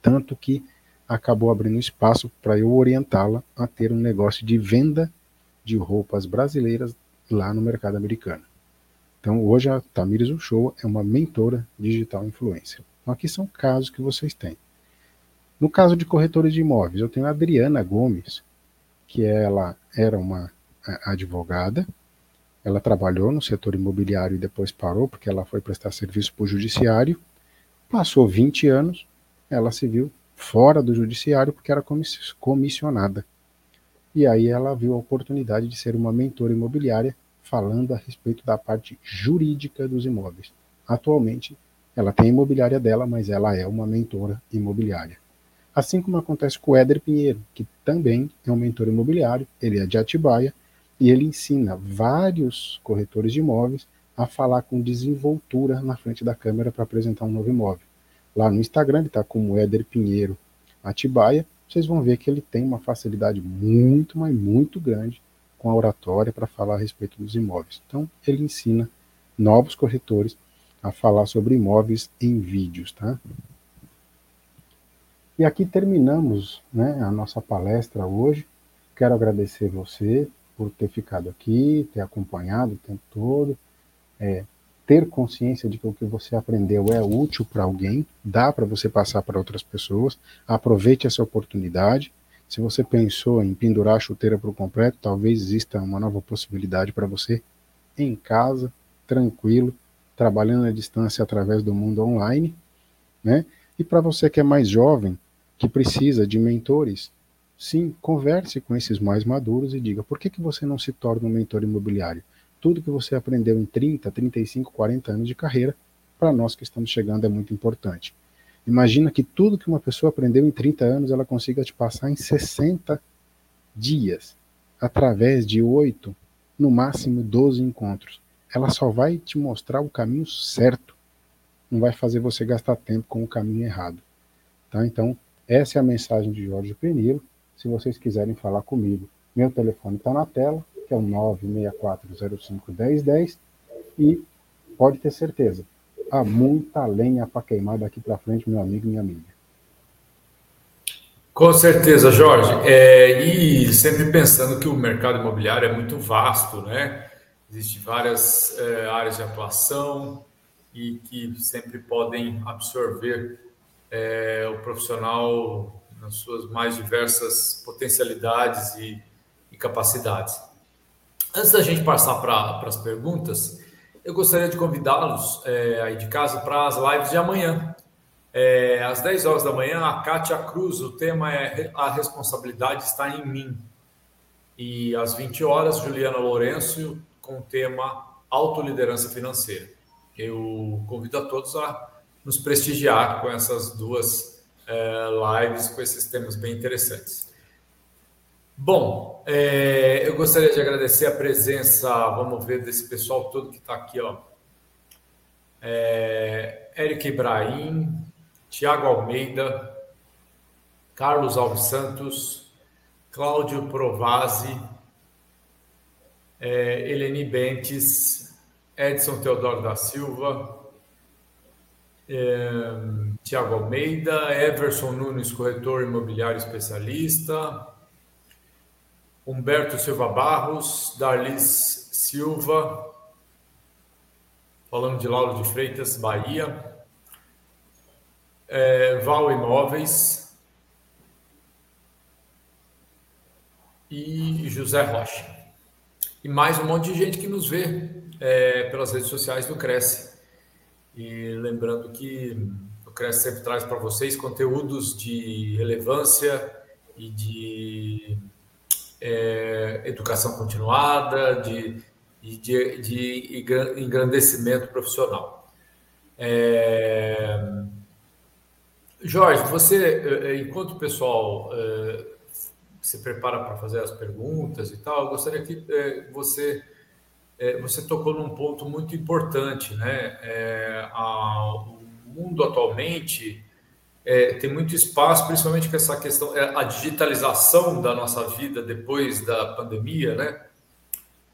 tanto que acabou abrindo espaço para eu orientá-la a ter um negócio de venda de roupas brasileiras lá no mercado americano. Então, hoje a Tamires Uchoa é uma mentora digital influencer. Então, aqui são casos que vocês têm. No caso de corretores de imóveis, eu tenho a Adriana Gomes, que ela era uma advogada, ela trabalhou no setor imobiliário e depois parou, porque ela foi prestar serviço para o judiciário. Passou 20 anos, ela se viu fora do judiciário porque era comissionada. E aí ela viu a oportunidade de ser uma mentora imobiliária falando a respeito da parte jurídica dos imóveis. Atualmente, ela tem a imobiliária dela, mas ela é uma mentora imobiliária. Assim como acontece com o Éder Pinheiro, que também é um mentor imobiliário, ele é de Atibaia, e ele ensina vários corretores de imóveis a falar com desenvoltura na frente da câmera para apresentar um novo imóvel. Lá no Instagram ele está como Éder Pinheiro Atibaia, vocês vão ver que ele tem uma facilidade muito, mas muito grande com a oratória para falar a respeito dos imóveis. Então, ele ensina novos corretores a falar sobre imóveis em vídeos, tá? E aqui terminamos né, a nossa palestra hoje. Quero agradecer você por ter ficado aqui, ter acompanhado o tempo todo, é, ter consciência de que o que você aprendeu é útil para alguém, dá para você passar para outras pessoas. Aproveite essa oportunidade. Se você pensou em pendurar a chuteira o completo, talvez exista uma nova possibilidade para você em casa, tranquilo, trabalhando à distância através do mundo online, né? E para você que é mais jovem, que precisa de mentores, sim, converse com esses mais maduros e diga: por que, que você não se torna um mentor imobiliário? Tudo que você aprendeu em 30, 35, 40 anos de carreira, para nós que estamos chegando, é muito importante. Imagina que tudo que uma pessoa aprendeu em 30 anos, ela consiga te passar em 60 dias, através de 8, no máximo 12 encontros. Ela só vai te mostrar o caminho certo, não vai fazer você gastar tempo com o caminho errado. Tá? Então, essa é a mensagem de Jorge Penilo. Se vocês quiserem falar comigo, meu telefone está na tela, que é o 964051010, e pode ter certeza, há muita lenha para queimar daqui para frente, meu amigo e minha amiga. Com certeza, Jorge. É, e sempre pensando que o mercado imobiliário é muito vasto, né? Existem várias é, áreas de atuação e que sempre podem absorver é, o profissional nas suas mais diversas potencialidades e, e capacidades. Antes da gente passar para as perguntas, eu gostaria de convidá-los é, aí de casa para as lives de amanhã. É, às 10 horas da manhã, a Kátia Cruz, o tema é A Responsabilidade Está em Mim. E às 20 horas, Juliana Lourenço, com o tema Autoliderança Financeira. Eu convido a todos a nos prestigiar com essas duas é, lives, com esses temas bem interessantes. Bom, é, eu gostaria de agradecer a presença, vamos ver, desse pessoal todo que está aqui, ó. É, Eric Ibrahim, Tiago Almeida, Carlos Alves Santos, Cláudio Provasi, é, Eleni Bentes, Edson Teodoro da Silva, é, Tiago Almeida, Everson Nunes, corretor imobiliário especialista, Humberto Silva Barros, Darlis Silva, falando de Lauro de Freitas, Bahia, é, Val Imóveis e José Rocha. E mais um monte de gente que nos vê é, pelas redes sociais do Cresce. E lembrando que o Cresce sempre traz para vocês conteúdos de relevância e de é, educação continuada, de, de, de engrandecimento profissional. É... Jorge, você, é, é, enquanto o pessoal é, se prepara para fazer as perguntas e tal, eu gostaria que é, você você tocou num ponto muito importante, né? A, o mundo atualmente é, tem muito espaço, principalmente com essa questão, é, a digitalização da nossa vida depois da pandemia, né?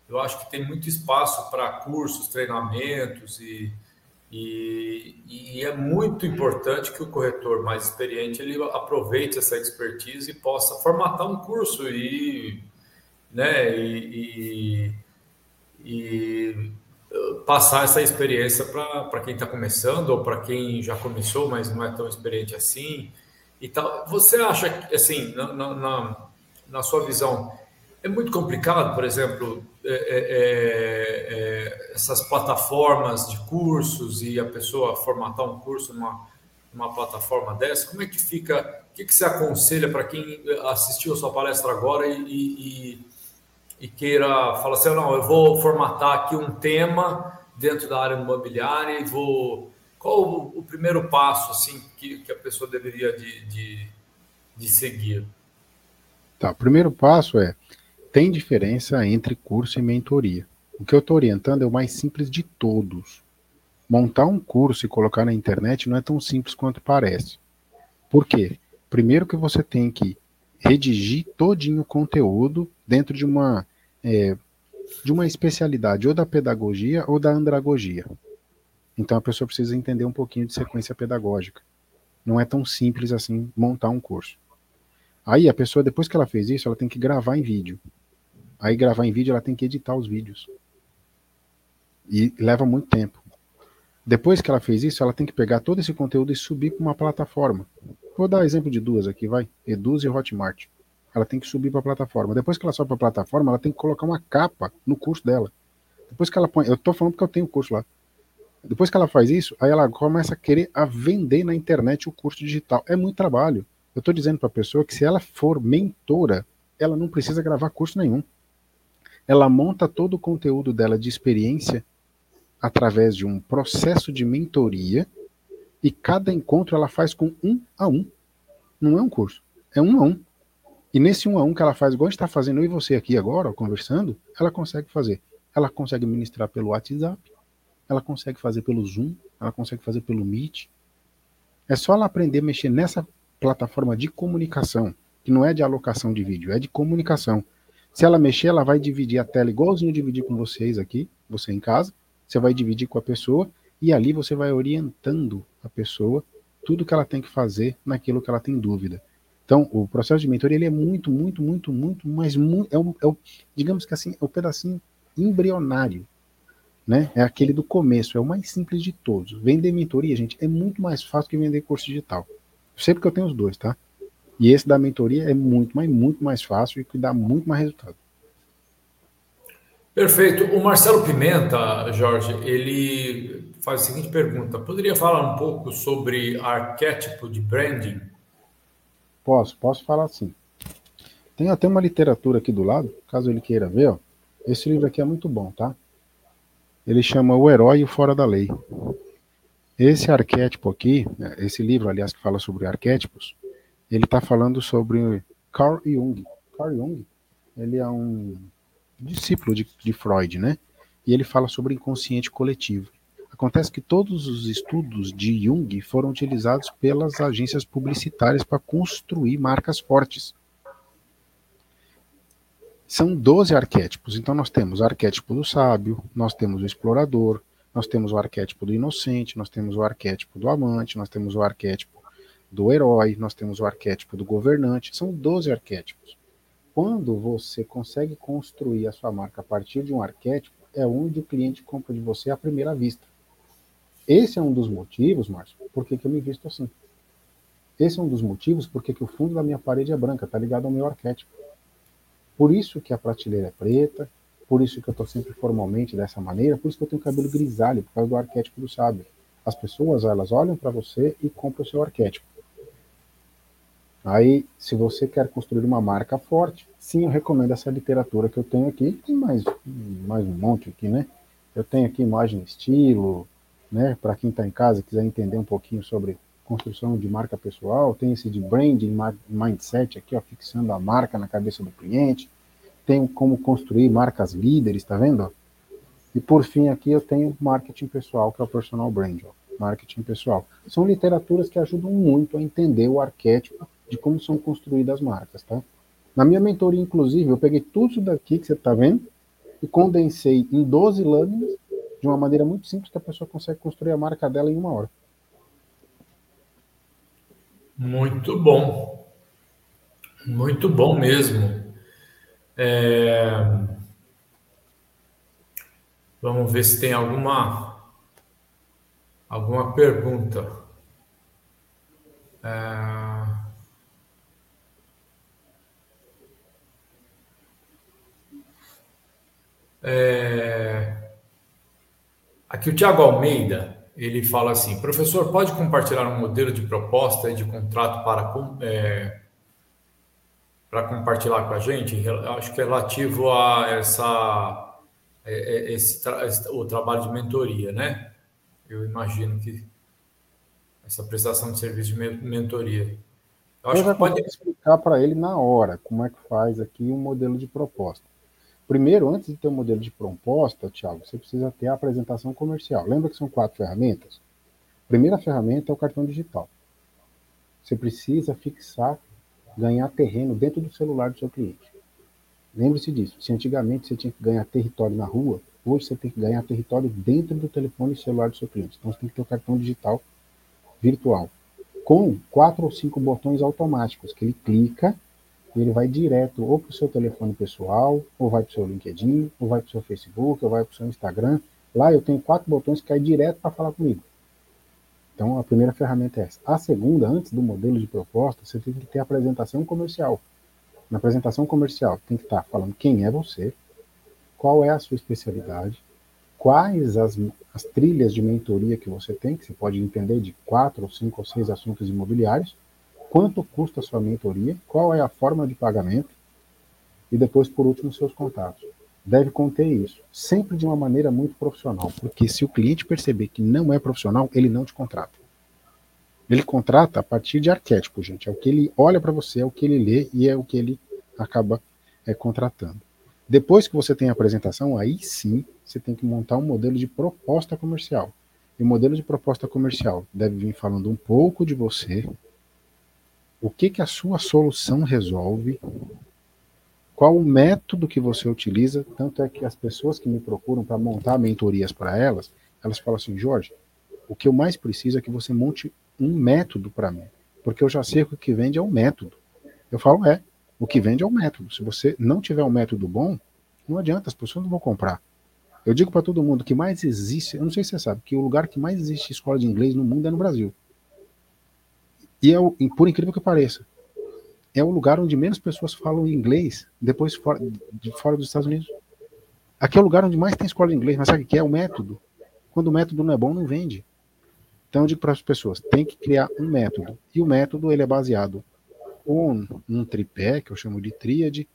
Eu acho que tem muito espaço para cursos, treinamentos e, e, e, é muito importante que o corretor mais experiente ele aproveite essa expertise e possa formatar um curso e, né, e, e passar essa experiência para quem está começando ou para quem já começou, mas não é tão experiente assim e tal. Você acha que, assim, na, na, na sua visão, é muito complicado, por exemplo, é, é, é, é, essas plataformas de cursos e a pessoa formatar um curso numa, numa plataforma dessa? Como é que fica? O que, que você aconselha para quem assistiu a sua palestra agora e, e e queira falar assim, não, eu vou formatar aqui um tema dentro da área imobiliária e vou... Qual o, o primeiro passo assim que, que a pessoa deveria de, de, de seguir? Tá, o primeiro passo é tem diferença entre curso e mentoria. O que eu estou orientando é o mais simples de todos. Montar um curso e colocar na internet não é tão simples quanto parece. Por quê? Primeiro que você tem que redigir todinho o conteúdo dentro de uma é, de uma especialidade ou da pedagogia ou da andragogia. Então a pessoa precisa entender um pouquinho de sequência pedagógica. Não é tão simples assim montar um curso. Aí a pessoa, depois que ela fez isso, ela tem que gravar em vídeo. Aí gravar em vídeo, ela tem que editar os vídeos. E leva muito tempo. Depois que ela fez isso, ela tem que pegar todo esse conteúdo e subir para uma plataforma. Vou dar exemplo de duas aqui, vai. Eduz e Hotmart. Ela tem que subir para a plataforma. Depois que ela sobe para a plataforma, ela tem que colocar uma capa no curso dela. Depois que ela põe, eu estou falando porque eu tenho curso lá. Depois que ela faz isso, aí ela começa a querer a vender na internet o curso digital. É muito trabalho. Eu estou dizendo para a pessoa que se ela for mentora, ela não precisa gravar curso nenhum. Ela monta todo o conteúdo dela de experiência através de um processo de mentoria e cada encontro ela faz com um a um. Não é um curso, é um a um. E nesse um a um que ela faz, igual está fazendo eu e você aqui agora, conversando, ela consegue fazer. Ela consegue ministrar pelo WhatsApp, ela consegue fazer pelo Zoom, ela consegue fazer pelo Meet. É só ela aprender a mexer nessa plataforma de comunicação, que não é de alocação de vídeo, é de comunicação. Se ela mexer, ela vai dividir a tela igualzinho dividir com vocês aqui, você em casa, você vai dividir com a pessoa e ali você vai orientando a pessoa tudo que ela tem que fazer naquilo que ela tem dúvida. Então, o processo de mentoria ele é muito, muito, muito, muito, mas muito, é, o, é o, digamos que assim, é o pedacinho embrionário, né? É aquele do começo, é o mais simples de todos. Vender mentoria, gente, é muito mais fácil que vender curso digital. Sempre que eu tenho os dois, tá? E esse da mentoria é muito, mas muito mais fácil e que dá muito mais resultado. Perfeito. O Marcelo Pimenta, Jorge, ele faz a seguinte pergunta: poderia falar um pouco sobre arquétipo de branding? Posso, posso falar sim. Tem até uma literatura aqui do lado, caso ele queira ver, ó. Esse livro aqui é muito bom, tá? Ele chama O Herói e o Fora da Lei. Esse arquétipo aqui, né, esse livro, aliás, que fala sobre arquétipos, ele está falando sobre Carl Jung. Carl Jung, ele é um discípulo de, de Freud, né? E ele fala sobre inconsciente coletivo. Acontece que todos os estudos de Jung foram utilizados pelas agências publicitárias para construir marcas fortes. São 12 arquétipos. Então nós temos o arquétipo do sábio, nós temos o explorador, nós temos o arquétipo do inocente, nós temos o arquétipo do amante, nós temos o arquétipo do herói, nós temos o arquétipo do governante. São 12 arquétipos. Quando você consegue construir a sua marca a partir de um arquétipo, é onde o cliente compra de você à primeira vista. Esse é um dos motivos, Márcio, por que, eu me visto assim. Esse é um dos motivos por que o fundo da minha parede é branca, tá ligado ao meu arquétipo. Por isso que a prateleira é preta, por isso que eu estou sempre formalmente dessa maneira, por isso que eu tenho cabelo grisalho, por causa do arquétipo do sábio. As pessoas, elas olham para você e compram o seu arquétipo. Aí, se você quer construir uma marca forte, sim, eu recomendo essa literatura que eu tenho aqui. Tem mais, mais um monte aqui, né? Eu tenho aqui imagem estilo, né? Para quem está em casa e quiser entender um pouquinho sobre construção de marca pessoal, tem esse de branding mindset aqui, ó, fixando a marca na cabeça do cliente. Tem como construir marcas líderes, tá vendo? E por fim aqui eu tenho marketing pessoal, que é o personal brand, ó, marketing pessoal. São literaturas que ajudam muito a entender o arquétipo de como são construídas as marcas, tá? Na minha mentoria, inclusive, eu peguei tudo isso daqui que você está vendo e condensei em 12 lâminas de uma maneira muito simples que a pessoa consegue construir a marca dela em uma hora. Muito bom. Muito bom mesmo. É... Vamos ver se tem alguma alguma pergunta. É... É... Aqui o Tiago Almeida, ele fala assim, professor, pode compartilhar um modelo de proposta e de contrato para, é, para compartilhar com a gente? Acho que é relativo a essa, é, é, esse, o trabalho de mentoria, né? Eu imagino que essa prestação de serviço de mentoria. Eu acho eu que pode explicar para ele na hora como é que faz aqui um modelo de proposta. Primeiro, antes de ter um modelo de proposta, Thiago, você precisa ter a apresentação comercial. Lembra que são quatro ferramentas? A primeira ferramenta é o cartão digital. Você precisa fixar, ganhar terreno dentro do celular do seu cliente. Lembre-se disso. Se antigamente você tinha que ganhar território na rua, hoje você tem que ganhar território dentro do telefone celular do seu cliente. Então você tem que ter o cartão digital virtual com quatro ou cinco botões automáticos que ele clica e ele vai direto ou para o seu telefone pessoal, ou vai para o seu LinkedIn, ou vai para o seu Facebook, ou vai para o seu Instagram. Lá eu tenho quatro botões que caem direto para falar comigo. Então a primeira ferramenta é essa. A segunda, antes do modelo de proposta, você tem que ter a apresentação comercial. Na apresentação comercial, tem que estar falando quem é você, qual é a sua especialidade, quais as, as trilhas de mentoria que você tem, que você pode entender de quatro, cinco ou seis assuntos imobiliários, quanto custa a sua mentoria, qual é a forma de pagamento, e depois, por último, seus contatos. Deve conter isso, sempre de uma maneira muito profissional, porque se o cliente perceber que não é profissional, ele não te contrata. Ele contrata a partir de arquétipo, gente. É o que ele olha para você, é o que ele lê e é o que ele acaba é, contratando. Depois que você tem a apresentação, aí sim você tem que montar um modelo de proposta comercial. E o modelo de proposta comercial deve vir falando um pouco de você, o que, que a sua solução resolve, qual o método que você utiliza. Tanto é que as pessoas que me procuram para montar mentorias para elas, elas falam assim: Jorge, o que eu mais preciso é que você monte um método para mim, porque eu já sei que o que vende é o método. Eu falo, é, o que vende é o método. Se você não tiver um método bom, não adianta, as pessoas não vão comprar. Eu digo para todo mundo que mais existe, eu não sei se você sabe, que o lugar que mais existe escola de inglês no mundo é no Brasil. E é o, por incrível que pareça, é o lugar onde menos pessoas falam inglês depois fora, de fora dos Estados Unidos. Aqui é o lugar onde mais tem escola de inglês, mas sabe o que é? O método. Quando o método não é bom, não vende. Então eu digo para as pessoas, tem que criar um método. E o método ele é baseado ou num tripé, que eu chamo de tríade,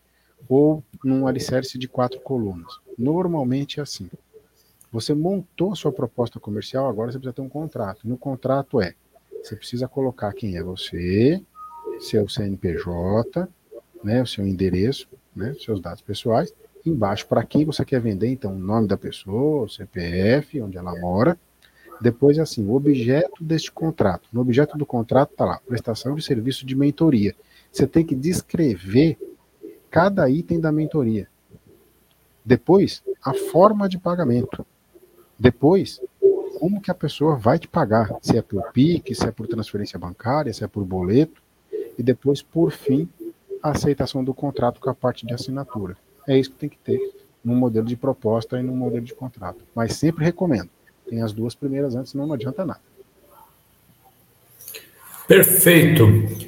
ou num alicerce de quatro colunas. Normalmente é assim. Você montou sua proposta comercial, agora você precisa ter um contrato. No contrato é, você precisa colocar quem é você, seu CNPJ, né, o seu endereço, né, seus dados pessoais, embaixo para quem você quer vender, então o nome da pessoa, o CPF, onde ela mora, depois, assim, o objeto deste contrato. No objeto do contrato está lá, prestação de serviço de mentoria. Você tem que descrever cada item da mentoria. Depois, a forma de pagamento. Depois, como que a pessoa vai te pagar. Se é por PIC, se é por transferência bancária, se é por boleto. E depois, por fim, a aceitação do contrato com a parte de assinatura. É isso que tem que ter num modelo de proposta e num modelo de contrato. Mas sempre recomendo tem as duas primeiras antes, não adianta nada. Perfeito.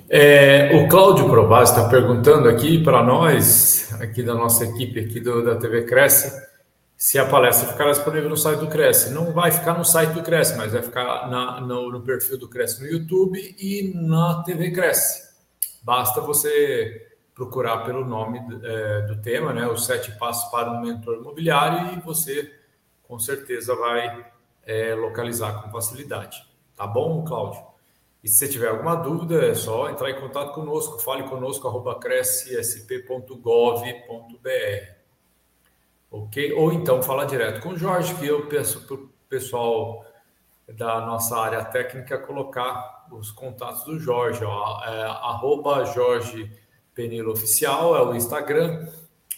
É, o Cláudio Provaz está perguntando aqui para nós, aqui da nossa equipe aqui do, da TV Cresce, se a palestra ficará disponível no site do Cresce. Não vai ficar no site do Cresce, mas vai ficar na, no, no, perfil do Cresce no YouTube e na TV Cresce. Basta você procurar pelo nome é, do tema, né, os sete passos para um mentor imobiliário, e você com certeza vai é, localizar com facilidade. Tá bom, Cláudio? E se você tiver alguma dúvida, é só entrar em contato conosco, fale conosco, arroba. Ok? Ou então fala direto com o Jorge, que eu peço para o pessoal da nossa área técnica colocar os contatos do Jorge. Ó, é, arroba Jorge Penilo Oficial é o Instagram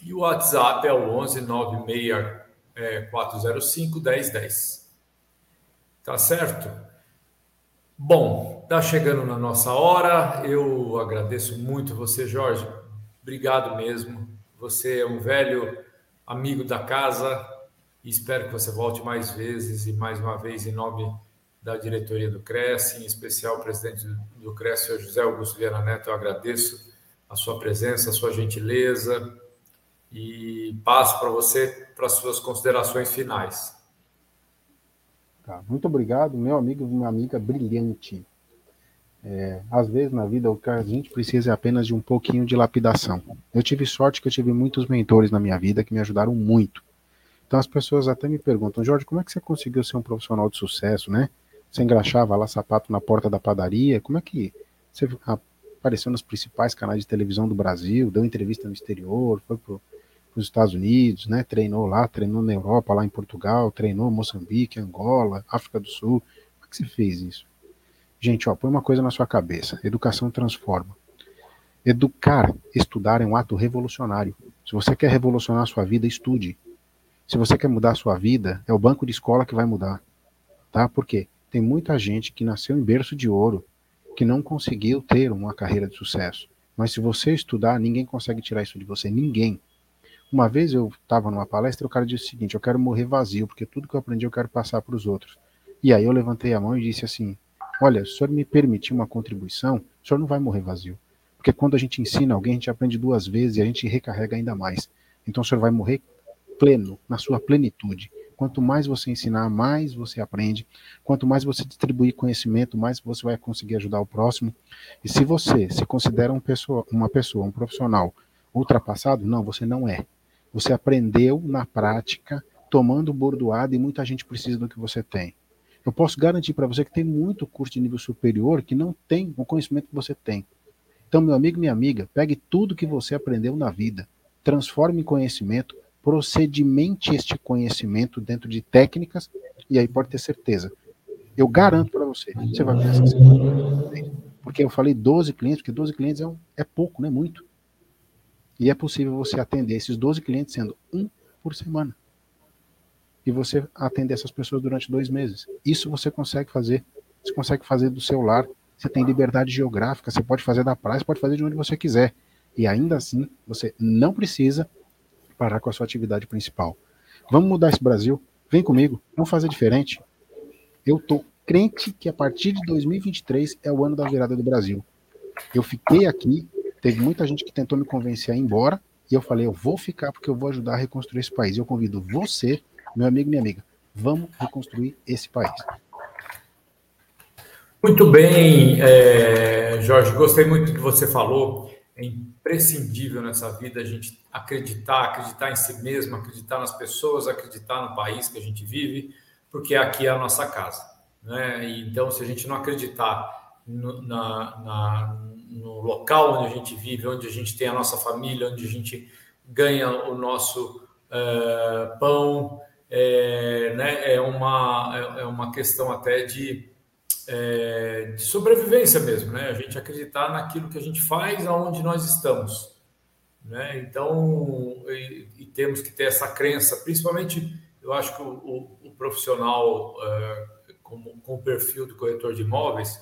e o WhatsApp é o 11 96 é, 405 1010. Tá certo? Bom, tá chegando na nossa hora. Eu agradeço muito você, Jorge. Obrigado mesmo. Você é um velho amigo da casa espero que você volte mais vezes e mais uma vez em nome da diretoria do Cresce, em especial o presidente do Cresce, José Augusto Viana Neto. Eu agradeço a sua presença, a sua gentileza e passo para você para as suas considerações finais. Tá? Muito obrigado, meu amigo minha amiga brilhante. É, às vezes na vida o que a gente precisa é apenas de um pouquinho de lapidação. Eu tive sorte que eu tive muitos mentores na minha vida que me ajudaram muito. Então as pessoas até me perguntam, Jorge, como é que você conseguiu ser um profissional de sucesso, né? Você engraxava lá sapato na porta da padaria, como é que você apareceu nos principais canais de televisão do Brasil, deu entrevista no exterior, foi para os Estados Unidos, né? Treinou lá, treinou na Europa, lá em Portugal, treinou Moçambique, Angola, África do Sul. Como é que você fez isso? Gente, ó, põe uma coisa na sua cabeça: educação transforma. Educar, estudar é um ato revolucionário. Se você quer revolucionar a sua vida, estude. Se você quer mudar a sua vida, é o banco de escola que vai mudar. Tá? Por quê? Tem muita gente que nasceu em berço de ouro, que não conseguiu ter uma carreira de sucesso. Mas se você estudar, ninguém consegue tirar isso de você. Ninguém. Uma vez eu estava numa palestra e o cara disse o seguinte: Eu quero morrer vazio, porque tudo que eu aprendi eu quero passar para os outros. E aí eu levantei a mão e disse assim: Olha, se o senhor me permitir uma contribuição, o senhor não vai morrer vazio. Porque quando a gente ensina alguém, a gente aprende duas vezes e a gente recarrega ainda mais. Então o senhor vai morrer pleno, na sua plenitude. Quanto mais você ensinar, mais você aprende. Quanto mais você distribuir conhecimento, mais você vai conseguir ajudar o próximo. E se você se considera um pessoa, uma pessoa, um profissional ultrapassado, não, você não é. Você aprendeu na prática, tomando bordoada, e muita gente precisa do que você tem. Eu posso garantir para você que tem muito curso de nível superior que não tem o conhecimento que você tem. Então, meu amigo, minha amiga, pegue tudo que você aprendeu na vida, transforme em conhecimento, procedimente este conhecimento dentro de técnicas, e aí pode ter certeza. Eu garanto para você, você vai pensar assim, porque eu falei 12 clientes, porque 12 clientes é, um, é pouco, não é muito. E é possível você atender esses 12 clientes sendo um por semana. E você atender essas pessoas durante dois meses. Isso você consegue fazer. Você consegue fazer do seu lar você tem liberdade geográfica, você pode fazer da praia, pode fazer de onde você quiser. E ainda assim, você não precisa parar com a sua atividade principal. Vamos mudar esse Brasil? Vem comigo, vamos fazer diferente. Eu tô crente que a partir de 2023 é o ano da virada do Brasil. Eu fiquei aqui, teve muita gente que tentou me convencer a ir embora, e eu falei, eu vou ficar porque eu vou ajudar a reconstruir esse país. Eu convido você, meu amigo minha amiga, vamos reconstruir esse país. Muito bem, é, Jorge, gostei muito do que você falou. É imprescindível nessa vida a gente acreditar, acreditar em si mesmo, acreditar nas pessoas, acreditar no país que a gente vive, porque aqui é a nossa casa. Né? Então, se a gente não acreditar no, na, na, no local onde a gente vive, onde a gente tem a nossa família, onde a gente ganha o nosso uh, pão, é, né? é, uma, é, é uma questão até de é, de sobrevivência mesmo, né? A gente acreditar naquilo que a gente faz, aonde nós estamos, né? Então, e, e temos que ter essa crença, principalmente, eu acho que o, o, o profissional é, com, com, o perfil do corretor de imóveis,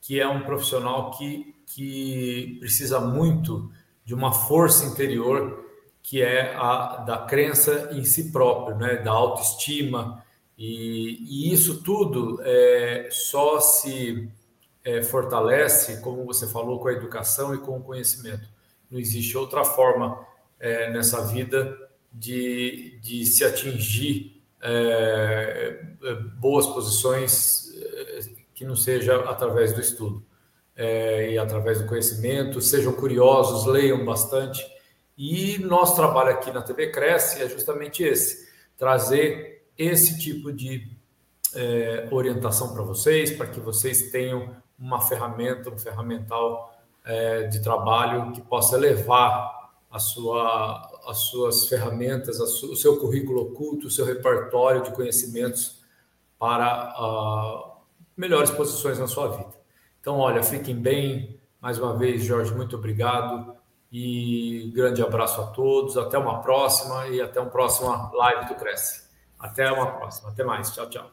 que é um profissional que, que precisa muito de uma força interior, que é a da crença em si próprio, né? Da autoestima, e, e isso tudo é, só se é, fortalece, como você falou, com a educação e com o conhecimento. Não existe outra forma é, nessa vida de, de se atingir é, é, boas posições é, que não seja através do estudo e através do conhecimento. Sejam curiosos, leiam bastante. E nosso trabalho aqui na TV Cresce é justamente esse: trazer esse tipo de é, orientação para vocês, para que vocês tenham uma ferramenta, um ferramental é, de trabalho que possa levar a sua, as suas ferramentas, su, o seu currículo oculto, o seu repertório de conhecimentos para uh, melhores posições na sua vida. Então, olha, fiquem bem. Mais uma vez, Jorge, muito obrigado e grande abraço a todos. Até uma próxima e até uma próxima live do Cresce. Até uma próxima. Até mais. Tchau, tchau.